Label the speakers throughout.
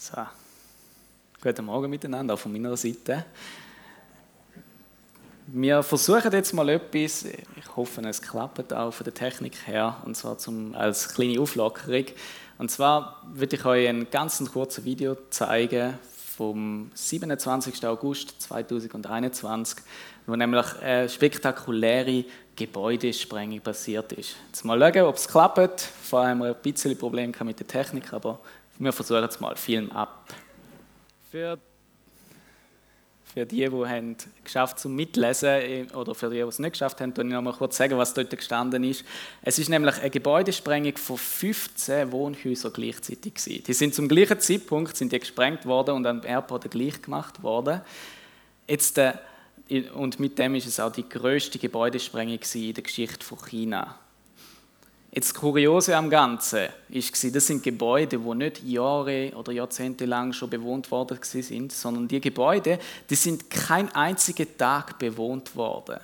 Speaker 1: So. Guten Morgen miteinander, auch von meiner Seite. Wir versuchen jetzt mal etwas, ich hoffe, es klappt auch von der Technik her, und zwar zum, als kleine Auflockerung. Und zwar würde ich euch ein ganz kurzes Video zeigen vom 27. August 2021, wo nämlich eine spektakuläre Gebäudesprengung passiert ist. Jetzt mal schauen, ob es klappt. Vor allem ein bisschen Probleme mit der Technik, aber wir versuchen es mal, Film ab. Für, für die, die haben geschafft zum Mitlesen oder für die, die es nicht geschafft haben, kann ich noch mal kurz sagen, was dort gestanden ist. Es ist nämlich eine Gebäudesprengung von 15 Wohnhäusern gleichzeitig gewesen. Die sind zum gleichen Zeitpunkt sind die gesprengt worden und am Airport gleich gemacht worden. Jetzt, äh, und mit dem ist es auch die größte Gebäudesprengung in der Geschichte von China. Jetzt das Kuriose am Ganzen war, das sind Gebäude, die nicht Jahre oder Jahrzehnte lang schon bewohnt worden sind, sondern die Gebäude, die sind kein einziger Tag bewohnt worden.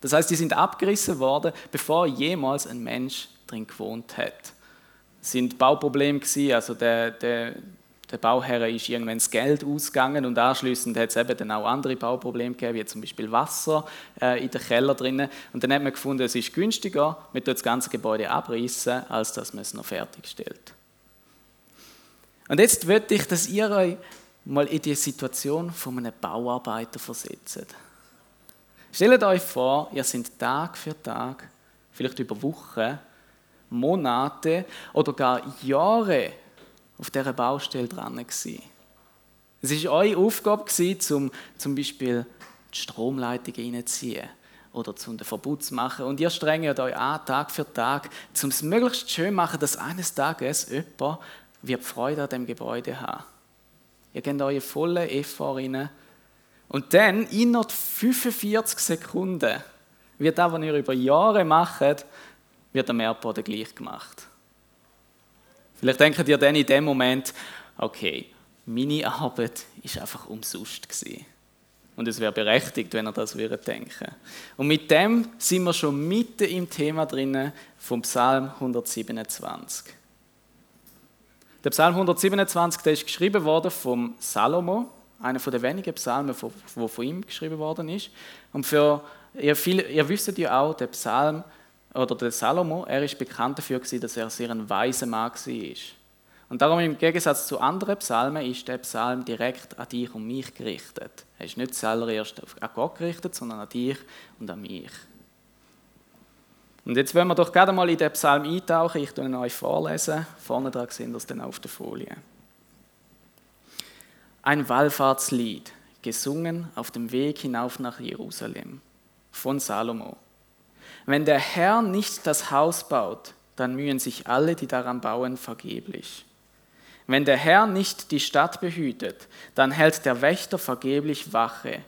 Speaker 1: Das heißt, die sind abgerissen worden, bevor jemals ein Mensch drin gewohnt hat. Es sind Bauprobleme also der, der, der Bauherr ist irgendwann das Geld ausgegangen und anschließend hat es eben dann auch andere Bauprobleme gegeben, wie zum Beispiel Wasser äh, in den Keller drinnen. Und dann hat man gefunden, es ist günstiger, man das ganze Gebäude abreißen, als dass man es noch fertigstellt. Und jetzt möchte ich, dass ihr euch mal in die Situation von einem Bauarbeiter versetzt. Stellt euch vor, ihr seid Tag für Tag, vielleicht über Wochen, Monate oder gar Jahre auf dieser Baustelle dran. Gewesen. Es war eure Aufgabe, zum, zum Beispiel die Stromleitungen reinzuziehen oder zum den Verbot zu machen. Und ihr strengt euch an, Tag für Tag, um es möglichst schön zu machen, dass eines Tages jemand wird Freude an dem Gebäude haben. Ihr gebt eure volle Effort rein. Und dann, innerhalb 45 Sekunden, wird das, was ihr über Jahre macht, wird am Airport gleich gemacht. Vielleicht denkt ihr dann in dem Moment, okay, meine Arbeit ist einfach umsonst gewesen. Und es wäre berechtigt, wenn er das würde denken. Und mit dem sind wir schon mitten im Thema drinnen vom Psalm 127. Der Psalm 127, der ist geschrieben worden vom Salomo, einer der wenigen Psalmen, wo von ihm geschrieben worden ist. Und für ihr, viel, ihr wisst ja auch, der Psalm oder der Salomo, er ist bekannt dafür, dass er sehr ein weiser Mann war. Und darum im Gegensatz zu anderen Psalmen ist der Psalm direkt an dich und mich gerichtet. Er ist nicht zuallererst an Gott gerichtet, sondern an dich und an mich. Und jetzt wollen wir doch gerade mal in den Psalm eintauchen. Ich lese euch vorlesen. Vorne dran sind das dann auf der Folie. Ein Wallfahrtslied, gesungen auf dem Weg hinauf nach Jerusalem, von Salomo. Wenn der Herr nicht das Haus baut, dann mühen sich alle, die daran bauen, vergeblich. Wenn der Herr nicht die Stadt behütet, dann hält der Wächter vergeblich Wache.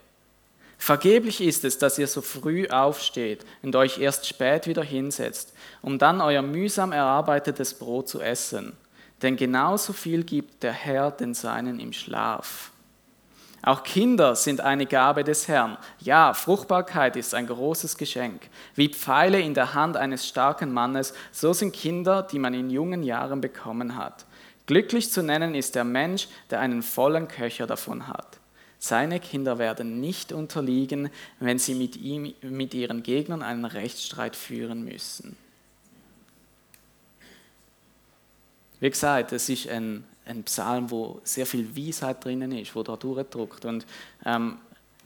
Speaker 1: Vergeblich ist es, dass ihr so früh aufsteht und euch erst spät wieder hinsetzt, um dann euer mühsam erarbeitetes Brot zu essen. Denn genauso viel gibt der Herr den Seinen im Schlaf. Auch Kinder sind eine Gabe des Herrn. Ja, Fruchtbarkeit ist ein großes Geschenk. Wie Pfeile in der Hand eines starken Mannes, so sind Kinder, die man in jungen Jahren bekommen hat. Glücklich zu nennen ist der Mensch, der einen vollen Köcher davon hat. Seine Kinder werden nicht unterliegen, wenn sie mit, ihm, mit ihren Gegnern einen Rechtsstreit führen müssen. Wie gesagt, es ist ein ein Psalm, wo sehr viel Weisheit drinnen ist, wo da durchdruckt. Und ähm,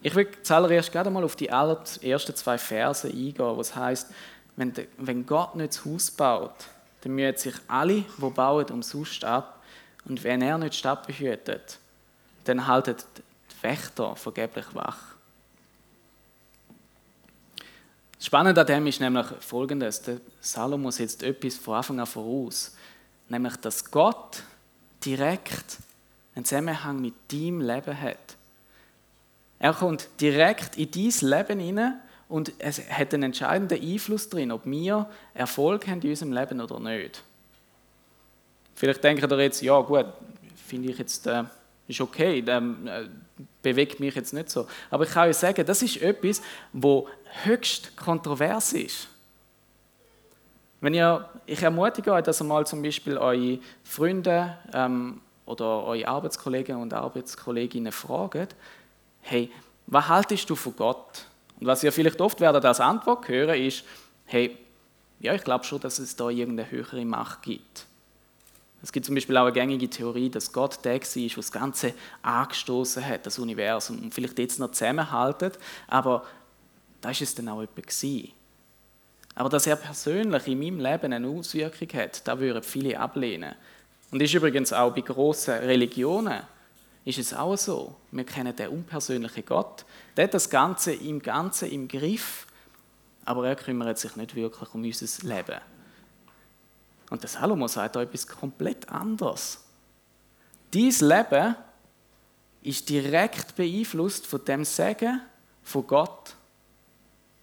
Speaker 1: ich will zuallererst gerade mal auf die ersten zwei Verse eingehen, wo es heißt, wenn, wenn Gott nicht das Haus baut, dann mühen sich alle, die bauen, umsonst ab. Und wenn er nicht die Stadt behütet, dann halten die Wächter vergeblich wach. Das Spannende an dem ist nämlich folgendes: der Salomo setzt etwas von Anfang an voraus, nämlich dass Gott direkt einen Zusammenhang mit deinem Leben hat. Er kommt direkt in dein Leben hinein und es hat einen entscheidenden Einfluss drin, ob wir Erfolg haben in unserem Leben oder nicht. Vielleicht denkt ihr jetzt, ja gut, finde ich jetzt, äh, ist okay, äh, bewegt mich jetzt nicht so. Aber ich kann euch sagen, das ist etwas, wo höchst kontrovers ist. Wenn ihr, ich ermutige euch, dass ihr mal zum Beispiel eure Freunde ähm, oder eure Arbeitskollegen und Arbeitskolleginnen fragen, hey, was haltest du von Gott? Und was ihr vielleicht oft werdet als Antwort hören, ist, hey, ja, ich glaube schon, dass es da irgendeine höhere Macht gibt. Es gibt zum Beispiel auch eine gängige Theorie, dass Gott der war, der das Ganze angestoßen hat, das Universum, und vielleicht jetzt noch zusammenhaltet, aber da ist es dann auch etwas gewesen. Aber dass er persönlich in meinem Leben eine Auswirkung hat, da würden viele ablehnen. Und ist übrigens auch bei grossen Religionen ist es auch so. Wir kennen den unpersönlichen Gott. Der hat das Ganze im Ganzen im Griff, aber er kümmert sich nicht wirklich um unser Leben. Und der Salomo sagt da etwas komplett anderes. Dies Leben ist direkt beeinflusst von dem Segen von Gott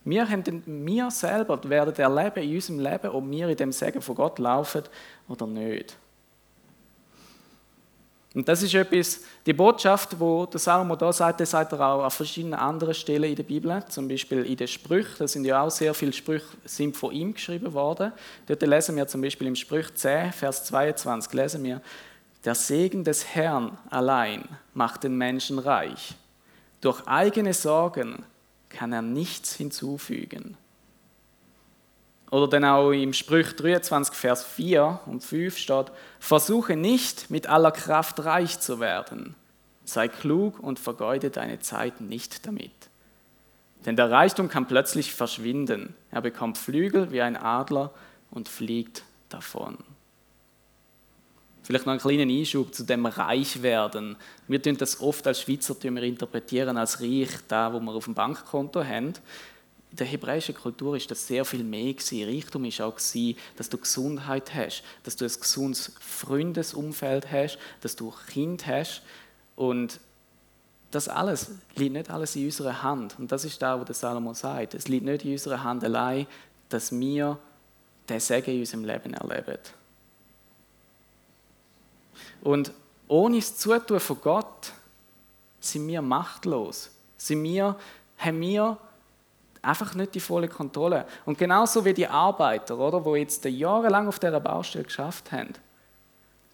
Speaker 1: wir, haben, wir selber werden erleben in unserem Leben, ob wir in dem Segen von Gott laufen oder nicht. Und das ist etwas, die Botschaft, wo der Salomo da sagt, das sagt er auch an verschiedenen anderen Stellen in der Bibel, zum Beispiel in den Sprüchen, da sind ja auch sehr viele Sprüche sind von ihm geschrieben worden. Dort lesen wir zum Beispiel im Sprüch 10, Vers 22, lesen wir, der Segen des Herrn allein macht den Menschen reich. Durch eigene Sorgen kann er nichts hinzufügen. Oder dann auch im Sprüch 23, Vers 4 und 5 steht, versuche nicht mit aller Kraft reich zu werden. Sei klug und vergeude deine Zeit nicht damit. Denn der Reichtum kann plötzlich verschwinden. Er bekommt Flügel wie ein Adler und fliegt davon. Vielleicht noch einen kleinen Einschub zu dem Reichwerden. Wir tun das oft als Schweizertümer interpretieren als reich, da wo wir auf dem Bankkonto haben. In der hebräischen Kultur ist das sehr viel mehr gewesen. Reichtum ist auch gewesen, dass du Gesundheit hast, dass du ein gesundes Freundesumfeld hast, dass du Kind hast und das alles liegt nicht alles in unserer Hand. Und das ist da, wo der Salomo sagt. Es liegt nicht in unserer Hand allein, dass wir den Segen in unserem Leben erleben. Und ohne das Zutun von Gott sind wir machtlos. Sind wir, haben wir einfach nicht die volle Kontrolle. Und genauso wie die Arbeiter, oder, die jetzt jahrelang auf dieser Baustelle geschafft haben,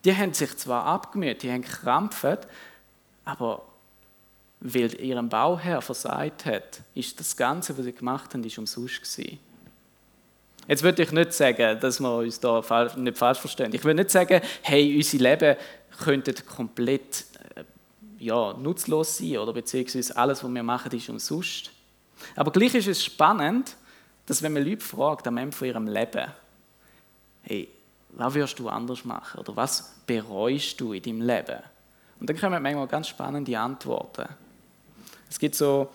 Speaker 1: die haben sich zwar abgemüht, die haben gekrampft, aber weil ihrem Bauherr versagt hat, ist das Ganze, was sie gemacht haben, ist umsonst gewesen. Jetzt würde ich nicht sagen, dass wir uns da nicht falsch verstehen. Ich würde nicht sagen, hey, unser Leben könnte komplett äh, ja, nutzlos sein oder beziehungsweise alles, was wir machen, ist umsonst. Aber gleich ist es spannend, dass wenn man Leute fragt am Ende von ihrem Leben, hey, was wirst du anders machen oder was bereust du in deinem Leben? Und dann kommen manchmal ganz spannende Antworten. Es gibt so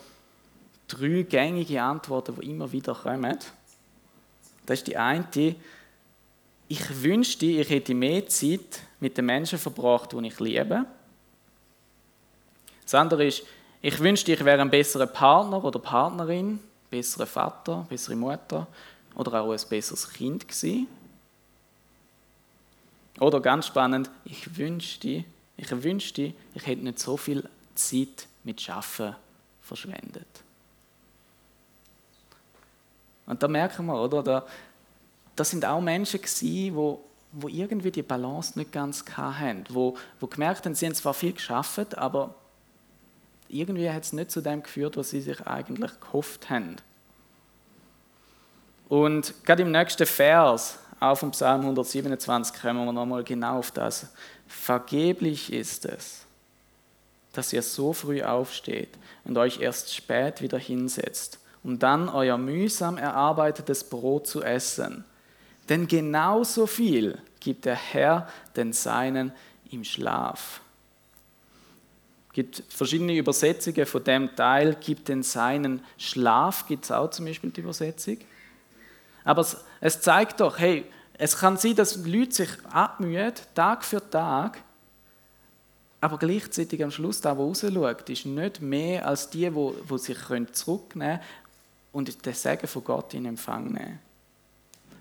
Speaker 1: drei gängige Antworten, die immer wieder kommen. Das ist die eine, ich wünschte, ich hätte mehr Zeit mit den Menschen verbracht, die ich liebe. Das andere ist, ich wünschte, ich wäre ein besserer Partner oder Partnerin, besserer Vater, bessere Mutter oder auch ein besseres Kind gewesen. Oder ganz spannend, ich wünschte, ich wünschte, ich hätte nicht so viel Zeit mit Schaffen verschwendet. Und da merken wir, oder? Da, das sind auch Menschen gewesen, wo, wo irgendwie die Balance nicht ganz hatten, wo, wo gemerkt haben, sie haben zwar viel geschafft, aber irgendwie hat es nicht zu dem geführt, was sie sich eigentlich gehofft haben. Und gerade im nächsten Vers, auf dem Psalm 127, kommen wir nochmal genau auf das. Vergeblich ist es, dass ihr so früh aufsteht und euch erst spät wieder hinsetzt um dann euer mühsam erarbeitetes Brot zu essen. Denn genauso viel gibt der Herr den Seinen im Schlaf. Es gibt verschiedene Übersetzungen von dem Teil, gibt den Seinen Schlaf, gibt es auch zum Beispiel die Übersetzung. Aber es, es zeigt doch, hey, es kann sein, dass Leute sich abmühen, Tag für Tag, aber gleichzeitig am Schluss, da, wo rausschaut, ist nicht mehr als die, wo, wo sich zurücknehmen können und den Segen von Gott in Empfang nehmen.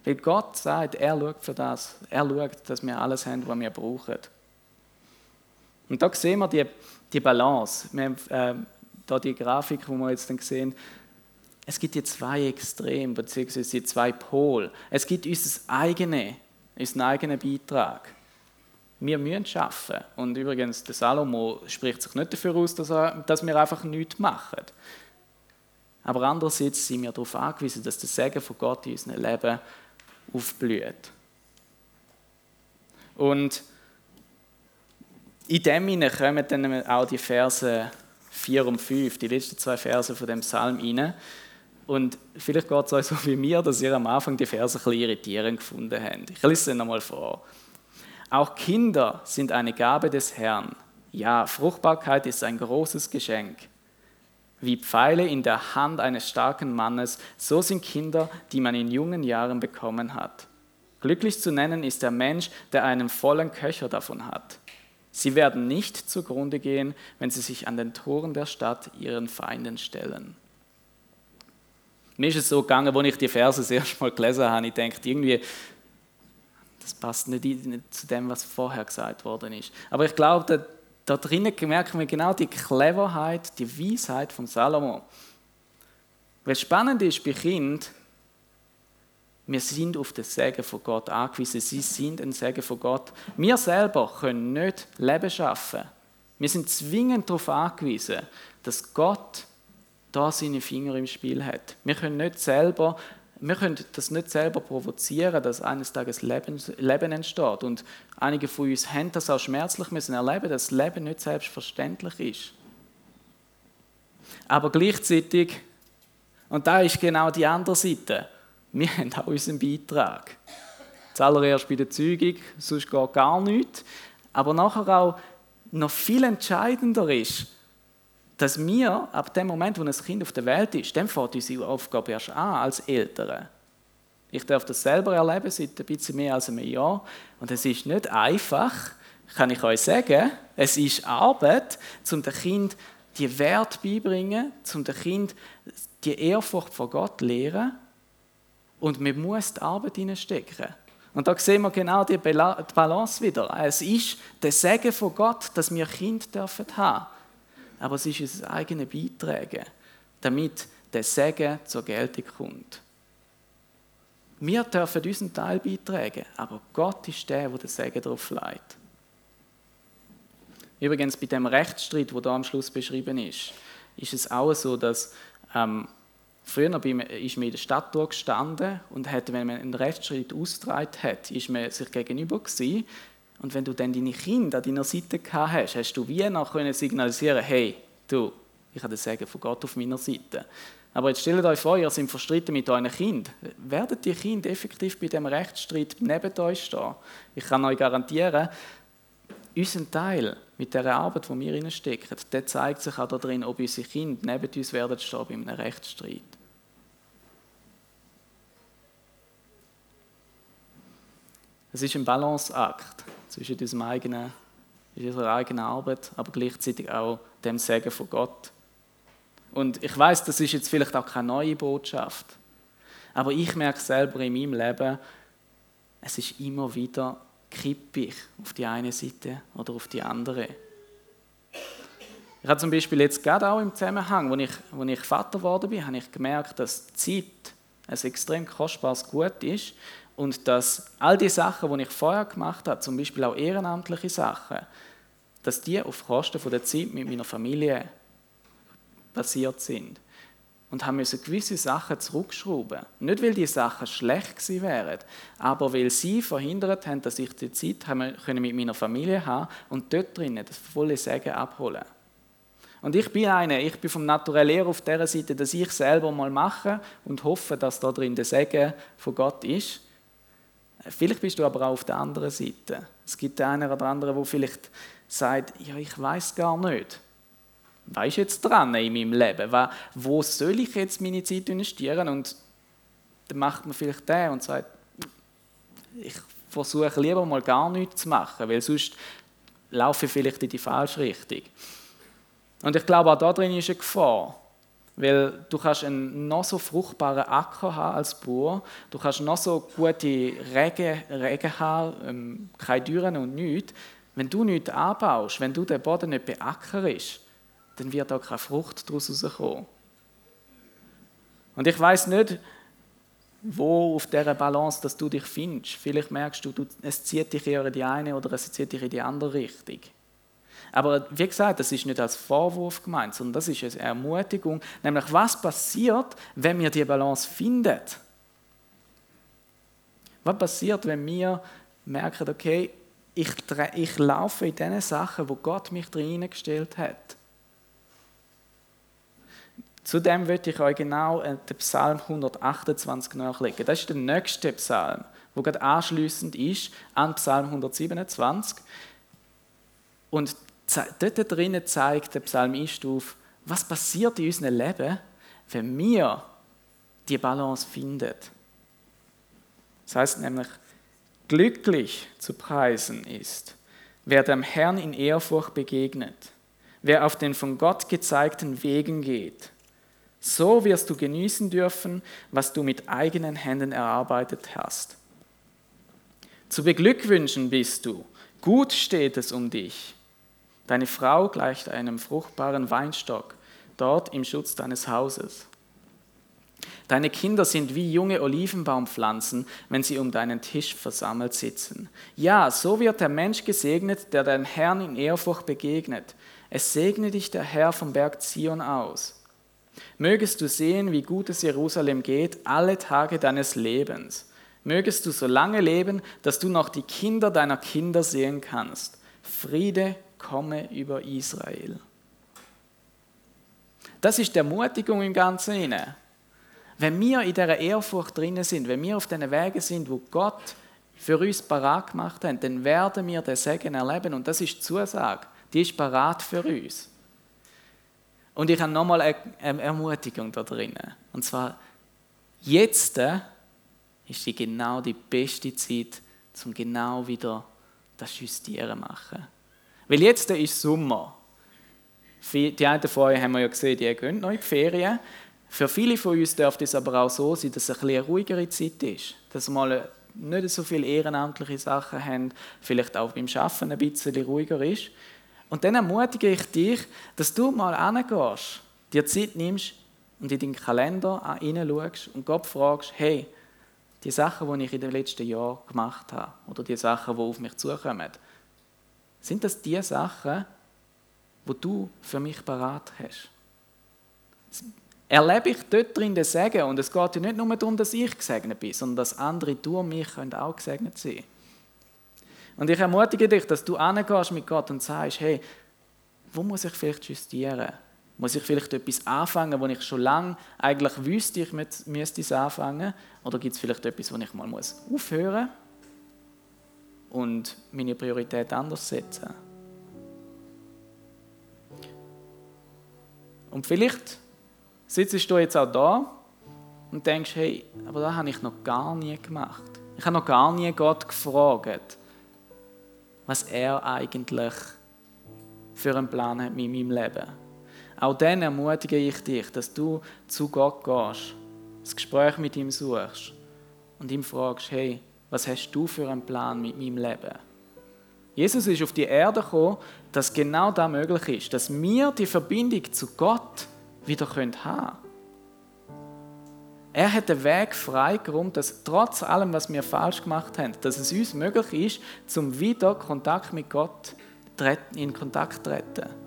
Speaker 1: Weil Gott sagt, er schaut für das. Er schaut, dass wir alles haben, was wir brauchen. Und da sehen wir die, die Balance. Wir haben äh, da die Grafik, die wir jetzt dann sehen. Es gibt die zwei Extreme, beziehungsweise die zwei Pole. Es gibt unser eigene, unseren eigenen Beitrag. Wir müssen arbeiten. Und übrigens, der Salomo spricht sich nicht dafür aus, dass, er, dass wir einfach nichts machen. Aber andererseits sind wir darauf angewiesen, dass der Segen von Gott in unserem Leben aufblüht. Und in dem hinein kommen dann auch die Verse 4 und 5, die letzten zwei Verse von dem Psalm hinein. Und vielleicht geht es euch so wie mir, dass ihr am Anfang die Verse ein bisschen irritierend gefunden habt. Ich lese sie nochmal vor. Auch Kinder sind eine Gabe des Herrn. Ja, Fruchtbarkeit ist ein großes Geschenk. Wie Pfeile in der Hand eines starken Mannes, so sind Kinder, die man in jungen Jahren bekommen hat. Glücklich zu nennen ist der Mensch, der einen vollen Köcher davon hat. Sie werden nicht zugrunde gehen, wenn sie sich an den Toren der Stadt ihren Feinden stellen. Mir ist es so gegangen, als ich die Verse das Mal gelesen habe, ich dachte irgendwie, das passt nicht zu dem, was vorher gesagt worden ist. Aber ich glaube, da, drinnen merken wir genau die Cleverheit, die Weisheit von Salomo. Was spannend ist bei Kind, wir sind auf den Segen von Gott angewiesen. Sie sind ein Segen von Gott. Wir selber können nicht Leben schaffen. Wir sind zwingend darauf angewiesen, dass Gott da seine Finger im Spiel hat. Wir können nicht selber wir können das nicht selber provozieren, dass eines Tages Leben, Leben entsteht. Und einige von uns haben das auch schmerzlich müssen erleben, dass Leben nicht selbstverständlich ist. Aber gleichzeitig, und da ist genau die andere Seite, wir haben auch unseren Beitrag. Zuallererst bei der Zeugung, sonst geht gar nichts. Aber nachher auch noch viel entscheidender ist, dass wir ab dem Moment, wo ein Kind auf der Welt ist, dann fängt unsere Aufgabe erst an als Eltern. Ich darf das selber erleben seit ein bisschen mehr als einem Jahr. Und es ist nicht einfach, kann ich euch sagen. Es ist Arbeit, um dem Kind die Wert beibringen, um dem Kind die Ehrfurcht vor Gott lehren. Und man muss die Arbeit hineinstecken. Und da sehen wir genau die Balance wieder. Es ist der Segen von Gott, dass wir Kind dürfen haben aber es ist unser eigenes Beitragen, damit der Segen zur Geltung kommt. Wir dürfen unseren Teil beitragen, aber Gott ist der, der den Segen darauf leitet. Übrigens, bei dem Rechtsstreit, der da am Schluss beschrieben ist, ist es auch so, dass ähm, früher ist man in der Stadt gestanden und hat, wenn man einen Rechtsstreit ausgetragen hat, ist man sich gegenüber gewesen und wenn du dann deine Kinder an deiner Seite gehabt hast, hast du wie noch können signalisieren, hey, du, ich habe den Segen von Gott auf meiner Seite. Aber jetzt stellt euch vor, ihr seid verstritten mit euren Kind. Werden die Kinder effektiv bei dem Rechtsstreit neben euch stehen? Ich kann euch garantieren, unser Teil mit der Arbeit, die wir reinstecken, der zeigt sich auch darin, ob unsere Kinder neben uns werden stehen bei einem Rechtsstreit. Es ist ein Balanceakt zwischen unserem eigenen, unserer eigenen Arbeit, aber gleichzeitig auch dem Segen von Gott. Und ich weiß, das ist jetzt vielleicht auch keine neue Botschaft, aber ich merke selber in meinem Leben, es ist immer wieder kippig auf die eine Seite oder auf die andere. Ich habe zum Beispiel jetzt gerade auch im Zusammenhang, als ich, als ich Vater geworden bin, habe ich gemerkt, dass Zeit ein extrem kostbares Gut ist und dass all die Sachen, die ich vorher gemacht habe, zum Beispiel auch ehrenamtliche Sachen, dass die auf Kosten der Zeit mit meiner Familie passiert sind. Und haben müssen gewisse Sachen zurückschrauben. Nicht, weil die Sachen schlecht gewesen wären, aber weil sie verhindert haben, dass ich die Zeit mit meiner Familie haben und dort drinnen das volle Segen abholen und ich bin einer, ich bin vom Naturell eher auf der Seite, dass ich selber mal mache und hoffe, dass da drin der Segen von Gott ist. Vielleicht bist du aber auch auf der anderen Seite. Es gibt einen oder anderen, der vielleicht sagt, ja, ich weiß gar nicht. Was ist jetzt dran in meinem Leben? Wo soll ich jetzt meine Zeit investieren? Und dann macht man vielleicht den und sagt, ich versuche lieber mal gar nichts zu machen, weil sonst laufe ich vielleicht in die falsche Richtung. Und ich glaube, auch da drin ist eine Gefahr. Weil du kannst einen noch so fruchtbaren Acker haben als Bauer, du kannst noch so gute Regen, Regen haben, ähm, keine Düren und nichts. Wenn du nichts anbaust, wenn du den Boden nicht beackerst, dann wird auch keine Frucht daraus rauskommen. Und ich weiß nicht, wo auf dieser Balance, dass du dich findest. Vielleicht merkst du, du, es zieht dich eher in die eine oder es zieht dich in die andere Richtung. Aber wie gesagt, das ist nicht als Vorwurf gemeint, sondern das ist eine Ermutigung. Nämlich, was passiert, wenn wir die Balance finden? Was passiert, wenn wir merken, okay, ich, ich laufe in den Sachen, wo Gott mich reingestellt hat? Zudem möchte ich euch genau den Psalm 128 nachlegen. Das ist der nächste Psalm, wo gerade anschließend ist an Psalm 127. Und dort drinnen zeigt der Psalmist auf, was passiert in unserem Leben, wenn wir die Balance finden. Das heißt nämlich, glücklich zu preisen ist, wer dem Herrn in Ehrfurcht begegnet, wer auf den von Gott gezeigten Wegen geht. So wirst du genießen dürfen, was du mit eigenen Händen erarbeitet hast. Zu beglückwünschen bist du, gut steht es um dich. Deine Frau gleicht einem fruchtbaren Weinstock, dort im Schutz deines Hauses. Deine Kinder sind wie junge Olivenbaumpflanzen, wenn sie um deinen Tisch versammelt sitzen. Ja, so wird der Mensch gesegnet, der deinem Herrn in Ehrfurcht begegnet. Es segne dich der Herr vom Berg Zion aus. Mögest du sehen, wie gut es Jerusalem geht, alle Tage deines Lebens. Mögest du so lange leben, dass du noch die Kinder deiner Kinder sehen kannst. Friede komme über Israel. Das ist die Ermutigung im Ganzen inne. Wenn wir in dieser Ehrfurcht drinnen sind, wenn wir auf diesen Wegen sind, wo Gott für uns parat gemacht hat, dann werden wir den Segen erleben. Und das ist die Zusage. Die ist parat für uns. Und ich habe nochmal eine Ermutigung da drinnen. Und zwar, jetzt ist die genau die beste Zeit, um genau wieder das Justieren zu machen. Weil jetzt ist Sommer. Die einen von euch haben wir ja gesehen, die gehen noch in die Ferien. Für viele von uns dürfte es aber auch so sein, dass es eine ruhigere Zeit ist. Dass wir mal nicht so viele ehrenamtliche Sachen haben, vielleicht auch beim Arbeiten ein bisschen ruhiger ist. Und dann ermutige ich dich, dass du mal hingehst, dir Zeit nimmst und in deinen Kalender hineinschaust und Gott fragst, hey, die Sachen, die ich in den letzten Jahren gemacht habe, oder die Sachen, die auf mich zukommen, sind das die Sachen, wo du für mich parat hast? Erlebe ich dort drin den Segen und es geht ja nicht nur darum, dass ich gesegnet bin, sondern dass andere durch mich auch gesegnet sein können. Und ich ermutige dich, dass du angehst mit Gott und sagst, hey, wo muss ich vielleicht justieren? Muss ich vielleicht etwas anfangen, wo ich schon lange eigentlich wüsste, ich müsste es anfangen? Oder gibt es vielleicht etwas, wo ich mal muss aufhören und meine Priorität anders setzen? Und vielleicht sitzt du jetzt auch da und denkst, hey, aber das habe ich noch gar nie gemacht. Ich habe noch gar nie Gott gefragt was er eigentlich für einen Plan hat mit meinem Leben. Auch dann ermutige ich dich, dass du zu Gott gehst, das Gespräch mit ihm suchst und ihm fragst, hey, was hast du für einen Plan mit meinem Leben? Jesus ist auf die Erde gekommen, dass genau das möglich ist, dass wir die Verbindung zu Gott wieder haben können. Er hat den Weg freigeräumt, dass trotz allem, was wir falsch gemacht haben, dass es uns möglich ist, zum wieder Kontakt mit Gott in Kontakt zu treten.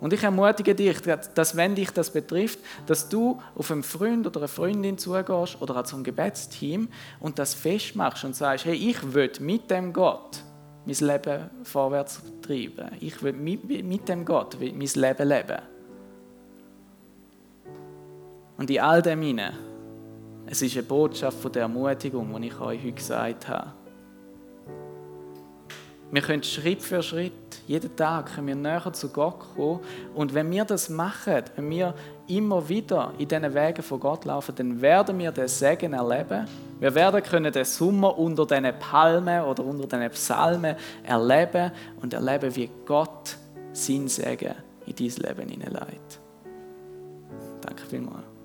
Speaker 1: Und ich ermutige dich, dass wenn dich das betrifft, dass du auf einen Freund oder eine Freundin zugehst oder auch zum Gebetsteam und das festmachst und sagst, hey, ich will mit dem Gott mein Leben vorwärts treiben. Ich will mit, mit dem Gott mein Leben leben. Und in all dem hinein es ist eine Botschaft von der Ermutigung, die ich euch heute gesagt habe. Wir können Schritt für Schritt, jeden Tag können wir näher zu Gott kommen. Und wenn wir das machen, wenn wir immer wieder in diesen Wegen von Gott laufen, dann werden wir den Segen erleben. Wir werden können den Sommer unter diesen Palmen oder unter diesen Psalmen erleben und erleben, wie Gott sein Segen in dein Leben hineinleitet. Danke vielmals.